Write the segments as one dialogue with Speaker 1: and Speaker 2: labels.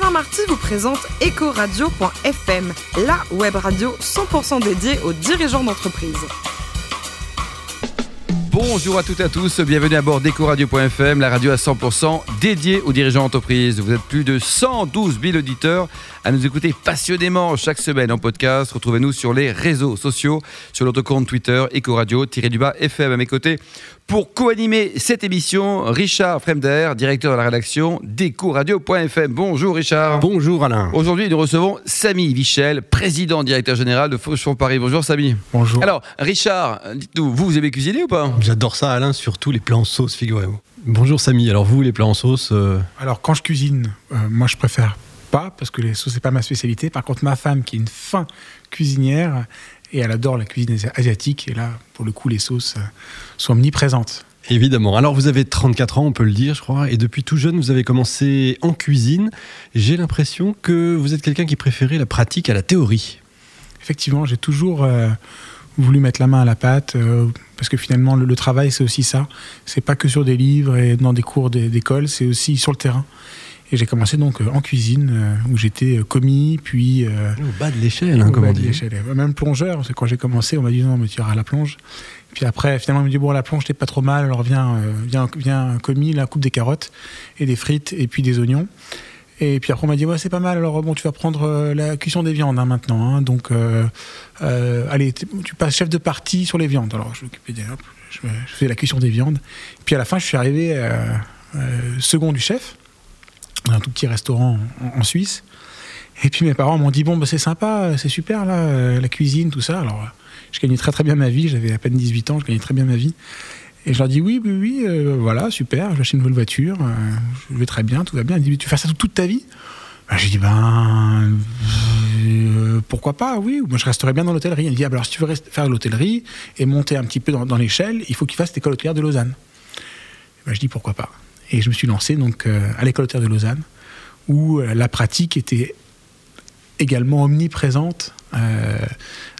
Speaker 1: Alain Marty vous présente Ecoradio.fm, la web radio 100% dédiée aux dirigeants d'entreprise.
Speaker 2: Bonjour à toutes et à tous, bienvenue à bord d'Ecoradio.fm, la radio à 100% dédiée aux dirigeants d'entreprise. Vous êtes plus de 112 000 auditeurs à nous écouter passionnément chaque semaine en podcast. Retrouvez-nous sur les réseaux sociaux, sur notre compte Twitter, Ecoradio-du-bas FM à mes côtés. Pour co-animer cette émission, Richard Fremder, directeur de la rédaction d'Ecoradio.fm. Bonjour Richard.
Speaker 3: Bonjour Alain.
Speaker 2: Aujourd'hui, nous recevons Samy Vichel, président directeur général de Fauchon Paris. Bonjour Samy.
Speaker 3: Bonjour.
Speaker 2: Alors, Richard, dites-nous, vous, vous aimez cuisiner ou pas?
Speaker 3: J'adore ça Alain, surtout les plats en sauce, figurez-vous. Bonjour Samy, alors vous, les plats en sauce euh,
Speaker 4: Alors quand je cuisine, euh, moi je préfère pas parce que les sauces c'est pas ma spécialité. Par contre ma femme qui est une fin cuisinière et elle adore la cuisine asiatique et là pour le coup les sauces euh, sont omniprésentes.
Speaker 3: Évidemment. Alors vous avez 34 ans, on peut le dire, je crois, et depuis tout jeune, vous avez commencé en cuisine. J'ai l'impression que vous êtes quelqu'un qui préférait la pratique à la théorie.
Speaker 4: Effectivement, j'ai toujours euh, voulu mettre la main à la pâte euh, parce que finalement le, le travail c'est aussi ça. C'est pas que sur des livres et dans des cours d'é- d'école, c'est aussi sur le terrain. Et j'ai commencé donc euh, en cuisine euh, où j'étais euh, commis, puis
Speaker 3: Au bas de l'échelle, hein, comme on dit.
Speaker 4: Même plongeur, parce que quand j'ai commencé, on m'a dit non, mais tu iras à la plonge. Puis après, finalement, on me dit bon, la plonge, t'es pas trop mal, alors viens, viens, viens commis, la coupe des carottes et des frites et puis des oignons. Et puis après, on m'a dit ouais, c'est pas mal, alors bon, tu vas prendre la cuisson des viandes hein, maintenant. hein. donc, euh, euh, allez, tu passes chef de partie sur les viandes. Alors, je m'occupais des. je, faisais la cuisson des viandes. Puis à la fin, je suis arrivé euh, second du chef, un tout petit restaurant en- Suisse. Et puis mes parents m'ont dit bon bah c'est sympa, c'est super là, euh, la cuisine, tout ça. Alors euh, je gagnais très très bien ma vie, j'avais à peine 18 ans, je gagnais très bien ma vie. Et je leur dis oui, oui, oui, euh, voilà, super, j'ai acheté une nouvelle voiture, je vais très bien, tout va bien. Ils disent tu fais ça toute ta vie? Ben, J'ai dit ben pourquoi pas, oui, moi je resterai bien dans l'hôtellerie. Il dit ah, ben, alors si tu veux faire l'hôtellerie et monter un petit peu dans, dans l'échelle, il faut qu'il fasse l'école hôtelière de Lausanne. Ben, je dis pourquoi pas. Et je me suis lancé donc euh, à l'école hôtelière de Lausanne où euh, la pratique était également omniprésente euh,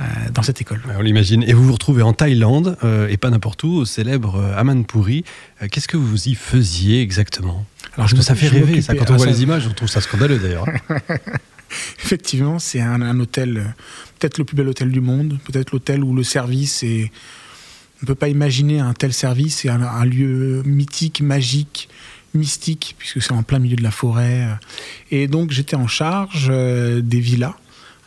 Speaker 4: euh, dans cette école.
Speaker 3: On l'imagine. Et vous vous retrouvez en Thaïlande, euh, et pas n'importe où, au célèbre Amanpuri. Qu'est-ce que vous y faisiez exactement?
Speaker 4: Alors,
Speaker 3: Parce que ça fait rêver, ça. Quand on voit
Speaker 4: ça-
Speaker 3: les images, on trouve ça scandaleux d'ailleurs.
Speaker 4: Effectivement, c'est un, un hôtel, peut-être le plus bel hôtel du monde, peut-être l'hôtel où le service est. On ne peut pas imaginer un tel service, c'est un, un lieu mythique, magique, mystique, puisque c'est en plein milieu de la forêt. Et donc j'étais en charge euh, des villas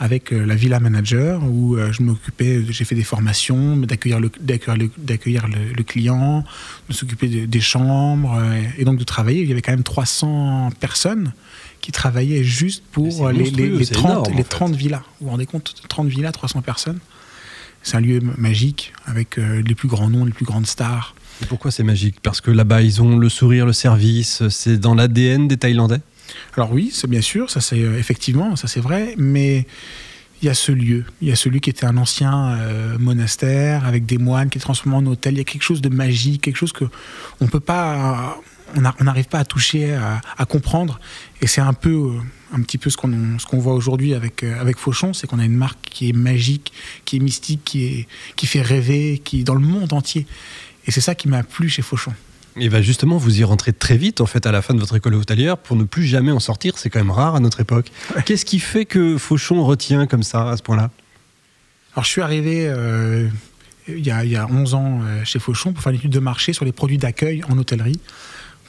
Speaker 4: avec euh, la villa manager où euh, je m'occupais, j'ai fait des formations, d'accueillir le, d'accueillir le, d'accueillir le- le client, de s'occuper de- des chambres et donc de travailler. Il y avait quand même 300 personnes qui travaillaient juste pour les, les,
Speaker 3: monstrueux,
Speaker 4: les
Speaker 3: c'est
Speaker 4: 30,
Speaker 3: énorme, en
Speaker 4: les
Speaker 3: fait.
Speaker 4: 30 villas. Vous vous rendez compte? 30 villas, 300 personnes. C'est un lieu magique avec euh, les plus grands noms, les plus grandes stars.
Speaker 3: Et pourquoi c'est magique? Parce que là-bas, ils ont le sourire, le service, c'est dans l'ADN des Thaïlandais?
Speaker 4: Alors oui, c'est bien sûr, ça c'est euh, effectivement, ça c'est vrai, mais il y a ce lieu, il y a celui qui était un ancien euh, monastère avec des moines qui est transformé en hôtel. Il y a quelque chose de magique, quelque chose que on peut pas, on n'arrive pas à toucher, à, à comprendre. Et c'est un peu, euh, un petit peu ce qu'on ce qu'on voit aujourd'hui avec euh, avec Fauchon, c'est qu'on a une marque qui est magique, qui est mystique, qui est qui fait rêver, qui est dans le monde entier. Et c'est ça qui m'a plu chez Fauchon.
Speaker 3: Et bien justement, vous y rentrez très vite en fait à la fin de votre école hôtelière pour ne plus jamais en sortir. C'est quand même rare à notre époque. Qu'est-ce qui fait que Fauchon retient comme ça à ce point-là?
Speaker 4: Alors, je suis arrivé euh, il, y a, il y a 11 ans chez Fauchon pour faire une étude de marché sur les produits d'accueil en hôtellerie,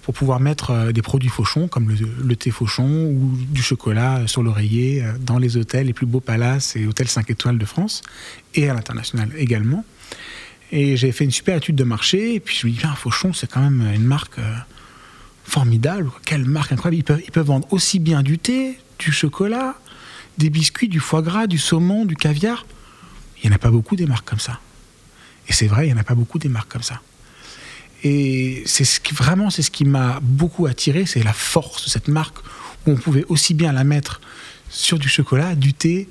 Speaker 4: pour pouvoir mettre euh, des produits Fauchon, comme le, thé Fauchon ou du chocolat sur l'oreiller, euh, dans les hôtels, les plus beaux palaces et hôtels 5 étoiles de France, et à l'international également. Et j'ai fait une super étude de marché, et puis je me dis, Fauchon, c'est quand même une marque euh, formidable. Quelle marque incroyable. Ils peuvent vendre aussi bien du thé, du chocolat, des biscuits, du foie gras, du saumon, du caviar. Il n'y en a pas beaucoup des marques comme ça. Et c'est vrai, il n'y en a pas beaucoup des marques comme ça. Et c'est ce qui, vraiment, c'est ce qui m'a beaucoup attiré, c'est la force de cette marque, où on pouvait aussi bien la mettre sur du chocolat, du thé,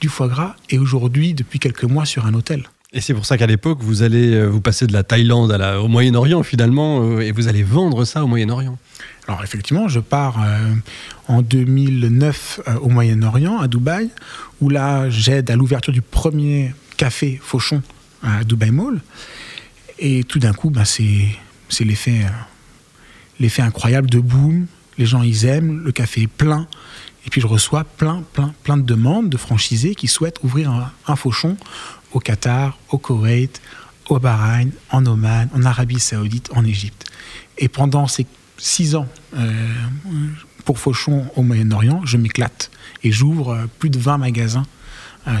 Speaker 4: du foie gras, et aujourd'hui, depuis quelques mois, sur un hôtel.
Speaker 3: Et c'est pour ça qu'à l'époque, vous allez euh, vous passer de la Thaïlande à la- au Moyen-Orient finalement, euh, et vous allez vendre ça au Moyen-Orient.
Speaker 4: Alors effectivement, je pars euh, en 2009 euh, au Moyen-Orient, à Dubaï, où là, j'aide à l'ouverture du premier café Fauchon à Dubaï Mall. Et tout d'un coup, ben, c'est euh, l'effet incroyable de boom. les gens ils aiment, le café est plein. Et puis je reçois plein, plein, plein de demandes de franchisés qui souhaitent ouvrir un, fauchon au Qatar, au Koweït, au Bahreïn, en Oman, en Arabie Saoudite, en Égypte. Et pendant ces six ans euh, pour Fauchon au Moyen-Orient, je m'éclate et j'ouvre euh, plus de 20 magasins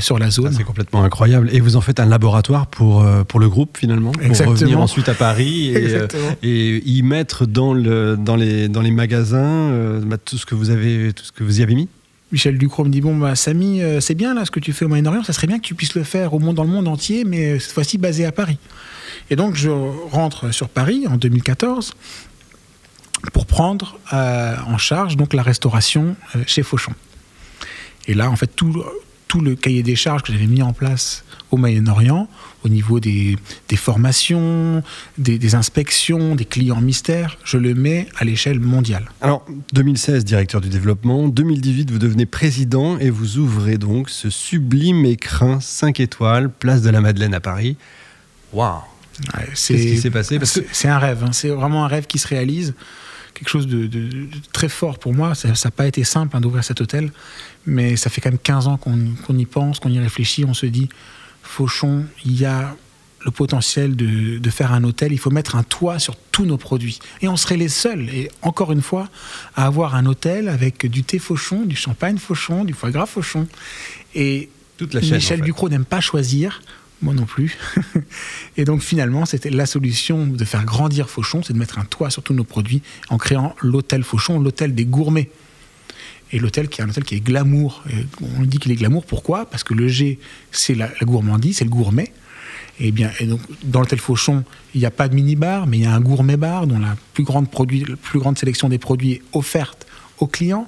Speaker 4: sur la zone.
Speaker 3: C'est complètement incroyable. Et vous en faites un laboratoire pour, euh, pour le groupe finalement Pour
Speaker 4: Exactement.
Speaker 3: revenir ensuite à Paris et, euh, et y mettre dans, le, dans, les, dans les magasins euh, bah, tout, ce que vous avez, tout ce que vous y avez mis?
Speaker 4: Michel Ducrot me dit Bon, bah, Samy, euh, c'est bien là ce que tu fais au Moyen-Orient, ça serait bien que tu puisses le faire au monde, dans le monde entier, mais euh, cette fois-ci basé à Paris. Et donc, je rentre sur Paris en 2014 pour prendre euh, en charge donc, la restauration euh, chez Fauchon. Et là, en fait, tout, tout le cahier des charges que j'avais mis en place au Moyen-Orient, au niveau des, des formations, des, des inspections, des clients mystères, je le mets à l'échelle mondiale.
Speaker 3: Alors, 2016, directeur du développement. 2018, vous devenez président et vous ouvrez donc ce sublime écrin 5 étoiles, place de la Madeleine à Paris. Waouh
Speaker 4: Ouais,
Speaker 3: Qu'est-ce qui s'est passé? Que
Speaker 4: C'est c'est un rêve, hein. c'est vraiment un rêve qui se réalise. Quelque chose de, de- de très fort pour moi. Ça n'a pas été simple hein, d'ouvrir cet hôtel, mais ça fait quand même 15 ans qu'on y pense, qu'on y réfléchit. On se dit, Fauchon, il y a le potentiel de, de faire un hôtel. Il faut mettre un toit sur tous nos produits. Et on serait les seuls, et encore une fois, à avoir un hôtel avec du thé Fauchon, du champagne Fauchon, du foie gras Fauchon. Et
Speaker 3: toute la chaîne.
Speaker 4: Michel
Speaker 3: en fait.
Speaker 4: Ducrot n'aime pas choisir, moi non plus. et donc finalement, c'était la solution de faire grandir Fauchon, c'est de mettre un toit sur tous nos produits en créant l'hôtel Fauchon, l'hôtel des gourmets. Et l'hôtel qui est un hôtel qui est glamour. On dit qu'il est glamour, pourquoi? Parce que le G, c'est la, gourmandise, c'est le gourmet. Et bien, donc, dans l'hôtel Fauchon, il n'y a pas de mini-bar, mais il y a un gourmet bar dont la plus grande, la plus grande sélection des produits est offerte aux clients.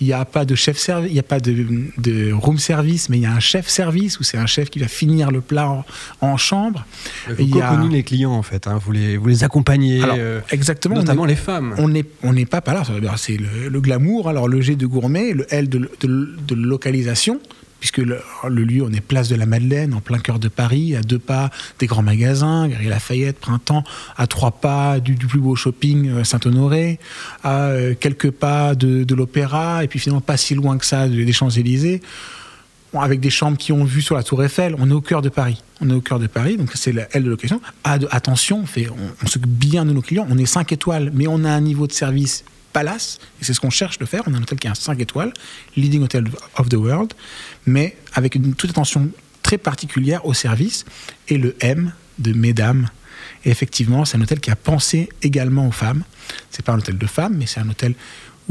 Speaker 4: Il n'y a pas de chef service, il n'y a pas de, de room service, mais il y a un chef service où c'est un chef qui va finir le plat en, en chambre.
Speaker 3: Vous
Speaker 4: Il a-
Speaker 3: les clients en fait. hein. Vous, les, vous les accompagnez.
Speaker 4: Alors,
Speaker 3: euh,
Speaker 4: exactement. on
Speaker 3: notamment
Speaker 4: est-
Speaker 3: les femmes.
Speaker 4: on n'est on pas par là. C'est le, le glamour, alors le G de gourmet, le L de, de- de localisation, puisque le, lieu, on est place de la Madeleine, en plein cœur de Paris, à deux pas des grands magasins, Galerie Lafayette, Printemps, à trois pas du, plus beau shopping euh, Saint-Honoré, à euh, quelques pas de, l'Opéra, et puis finalement pas si loin que ça de- des Champs-Élysées. Avec des chambres qui ont vue sur la Tour Eiffel, on est au cœur de Paris. On est au cœur de Paris, donc c'est la L de location. Ah, de- attention, on, fait, bien de nos clients. On est 5 étoiles, mais on a un niveau de service palace, et c'est ce qu'on cherche de faire. On a un hôtel qui a un 5 étoiles, leading hotel of the world, mais avec une toute attention très particulière au service et le M de mesdames. Et effectivement, c'est un hôtel qui a pensé également aux femmes. C'est pas un hôtel de femmes, mais c'est un hôtel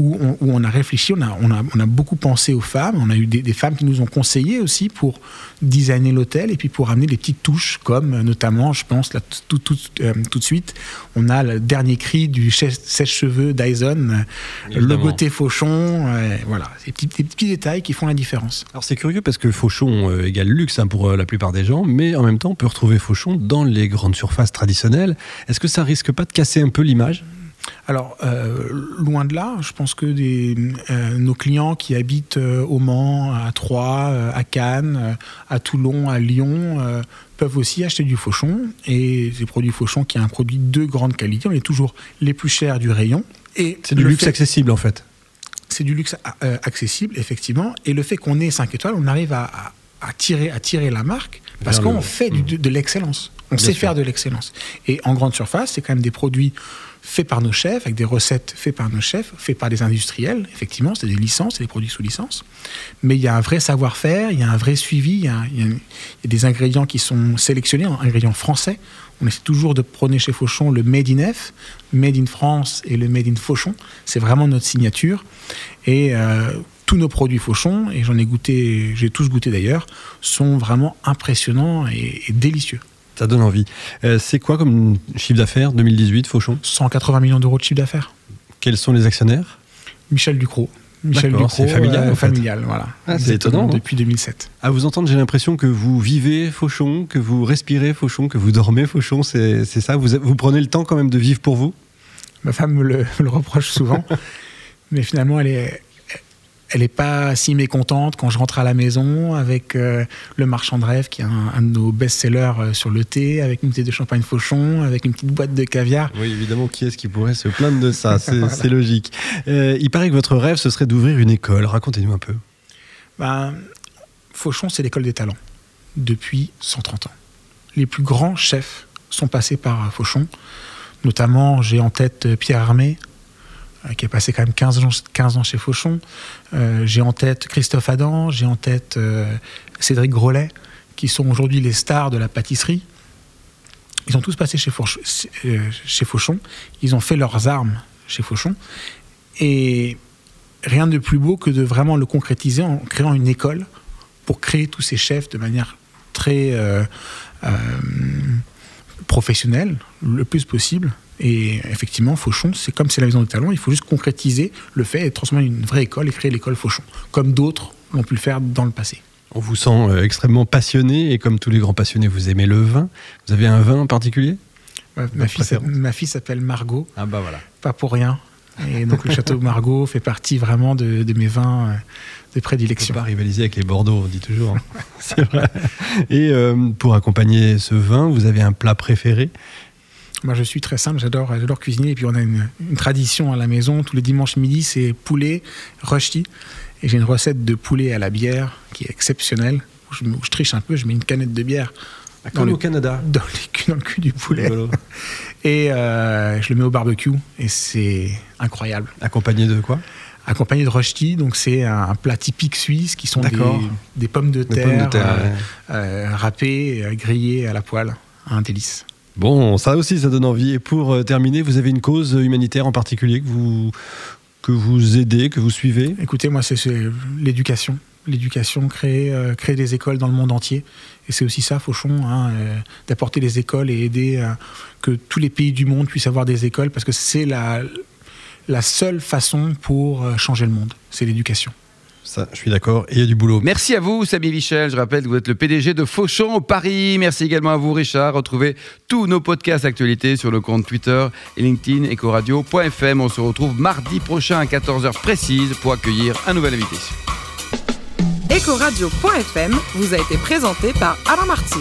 Speaker 4: où on, où on a réfléchi, on a, on, a, on a beaucoup pensé aux femmes. On a eu des, des femmes qui nous ont conseillé aussi pour designer l'hôtel et puis pour amener des petites touches, comme euh, notamment, je pense, là, tout, tout, euh, tout de suite, on a le dernier cri du sèche-cheveux Dyson, euh, le beauté Fauchon. euh, voilà, ces petits, des petits détails qui font la différence.
Speaker 3: Alors c'est curieux parce que Fauchon euh, égale luxe hein, pour la plupart des gens, mais en même temps on peut retrouver Fauchon dans les grandes surfaces traditionnelles. Est-ce que ça risque pas de casser un peu l'image?
Speaker 4: Alors, euh, loin de là, je pense que des, euh, nos clients qui habitent euh, au Mans, à Troyes, à Cannes, à Toulon, à Lyon, peuvent aussi acheter du Fauchon. Et ces produits Fauchon qui est un produit de grande qualité, on est toujours les plus chers du rayon. Et
Speaker 3: C'est du luxe
Speaker 4: fait-
Speaker 3: accessible en fait.
Speaker 4: c'est du luxe accessible, effectivement. Et le fait qu'on ait 5 étoiles, on arrive à, à- à tirer, à tirer la marque parce
Speaker 3: le-
Speaker 4: qu'on fait du- de, de l'excellence. On
Speaker 3: Bien
Speaker 4: sait
Speaker 3: sûr.
Speaker 4: faire de l'excellence. Et en grande surface, c'est quand même des produits faits par nos chefs, avec des recettes faites par nos chefs, faits par des industriels. Effectivement, c'est des licences, c'est des produits sous licence. Mais il y a un vrai savoir-faire, il y a un vrai suivi, il y a, des ingrédients qui sont sélectionnés, ingrédients français. On essaie toujours de prôner chez Fauchon le Made in F, Made in France et le Made in Fauchon. C'est vraiment notre signature. Et euh, tous nos produits Fauchon, et j'en ai goûté, j'ai tous goûté d'ailleurs, sont vraiment impressionnants et délicieux.
Speaker 3: Ça donne envie. Euh, c'est quoi comme chiffre d'affaires 2018 Fauchon?
Speaker 4: 180 millions d'euros de chiffre d'affaires.
Speaker 3: Quels sont les actionnaires?
Speaker 4: Michel Ducrot. Michel Ducrot,
Speaker 3: c'est familial,
Speaker 4: euh,
Speaker 3: en fait.
Speaker 4: familial, voilà.
Speaker 3: Ah, c'est étonnant, hein.
Speaker 4: Depuis 2007.
Speaker 3: À vous entendre, j'ai l'impression que vous vivez Fauchon, que vous respirez Fauchon, que vous dormez Fauchon. C'est c'est ça? Vous, vous prenez le temps quand même de vivre pour vous?
Speaker 4: Ma femme me le, me le reproche souvent, mais finalement, elle est, elle n'est pas si mécontente quand je rentre à la maison avec euh, le marchand de rêve qui est un, un de nos best-sellers euh, sur le thé, avec une bouteille de champagne fauchon, avec une petite boîte de caviar.
Speaker 3: Oui, évidemment, qui est-ce qui pourrait se plaindre de ça? C'est logique. Euh, il paraît que votre rêve, ce serait d'ouvrir une école. Racontez-nous un peu.
Speaker 4: Ben, Fauchon, c'est l'école des talents depuis 130 ans. Les plus grands chefs sont passés par Fauchon. Notamment, j'ai en tête Pierre Armé, qui est passé quand même 15 ans, 15 ans chez Fauchon. Euh, j'ai en tête Christophe Adam, j'ai en tête euh, Cédric Grolet, qui sont aujourd'hui les stars de la pâtisserie. Ils ont tous passé chez, euh, Fauchon. Ils ont fait leurs armes chez Fauchon. Et rien de plus beau que de vraiment le concrétiser en créant une école pour créer tous ces chefs de manière très euh, euh, professionnelle, le plus possible. Et effectivement, Fauchon, c'est comme c'est la maison des talents, il faut juste concrétiser le fait et transformer une vraie école et créer l'école Fauchon, comme d'autres l'ont pu le faire dans le passé.
Speaker 3: On vous sent euh, extrêmement passionné et comme tous les grands passionnés, vous aimez le vin. Vous avez un vin en particulier?
Speaker 4: Ma, ma fille, ma fille s'appelle Margot,
Speaker 3: Ah bah voilà.
Speaker 4: pas pour rien. Et donc le château Margot fait partie vraiment de, de mes vins euh, de
Speaker 3: On peut
Speaker 4: prédilection.
Speaker 3: pas rivaliser avec les Bordeaux, on dit toujours. hein. C'est vrai. Et euh, pour accompagner ce vin, vous avez un plat préféré
Speaker 4: Moi, je suis très simple, j'adore, j'adore cuisiner. Et puis, on a une, une tradition à la maison. Tous les dimanches midi, c'est poulet rushti. Et j'ai une recette de poulet à la bière qui est exceptionnelle. Où je, où je triche un peu, je mets une canette de bière dans le,
Speaker 3: Canada.
Speaker 4: dans, les dans le cul du poulet. Et euh, je le mets au barbecue. Et c'est incroyable.
Speaker 3: Accompagné de quoi?
Speaker 4: Accompagné de rushti, donc c'est un, plat typique suisse qui sont des, pommes de terre,
Speaker 3: pommes de terre,
Speaker 4: euh,
Speaker 3: ouais.
Speaker 4: euh, râpées, grillées à la poêle. Un délice.
Speaker 3: Bon, ça aussi, ça donne envie. Et pour euh, terminer, vous avez une cause humanitaire en particulier que vous, que vous aidez, que vous suivez?
Speaker 4: Écoutez, moi, c'est l'éducation. L'éducation, créer, euh, créer des écoles dans le monde entier. Et c'est aussi ça, Fauchon, hein, euh, d'apporter les écoles et aider que tous les pays du monde puissent avoir des écoles, parce que c'est la, la seule façon pour changer le monde. C'est l'éducation.
Speaker 3: Ça, je suis d'accord. Et il y a du boulot.
Speaker 2: Merci à vous, Samy Michel. Je rappelle que vous êtes le PDG de Fauchon au Paris. Merci également à vous, Richard. Retrouvez tous nos podcasts actualités sur le compte Twitter et LinkedIn ecoradio.fm. On se retrouve mardi prochain à 14h précise pour accueillir un nouvel invité.
Speaker 1: Ecoradio.fm vous a été présenté par Alain Marty.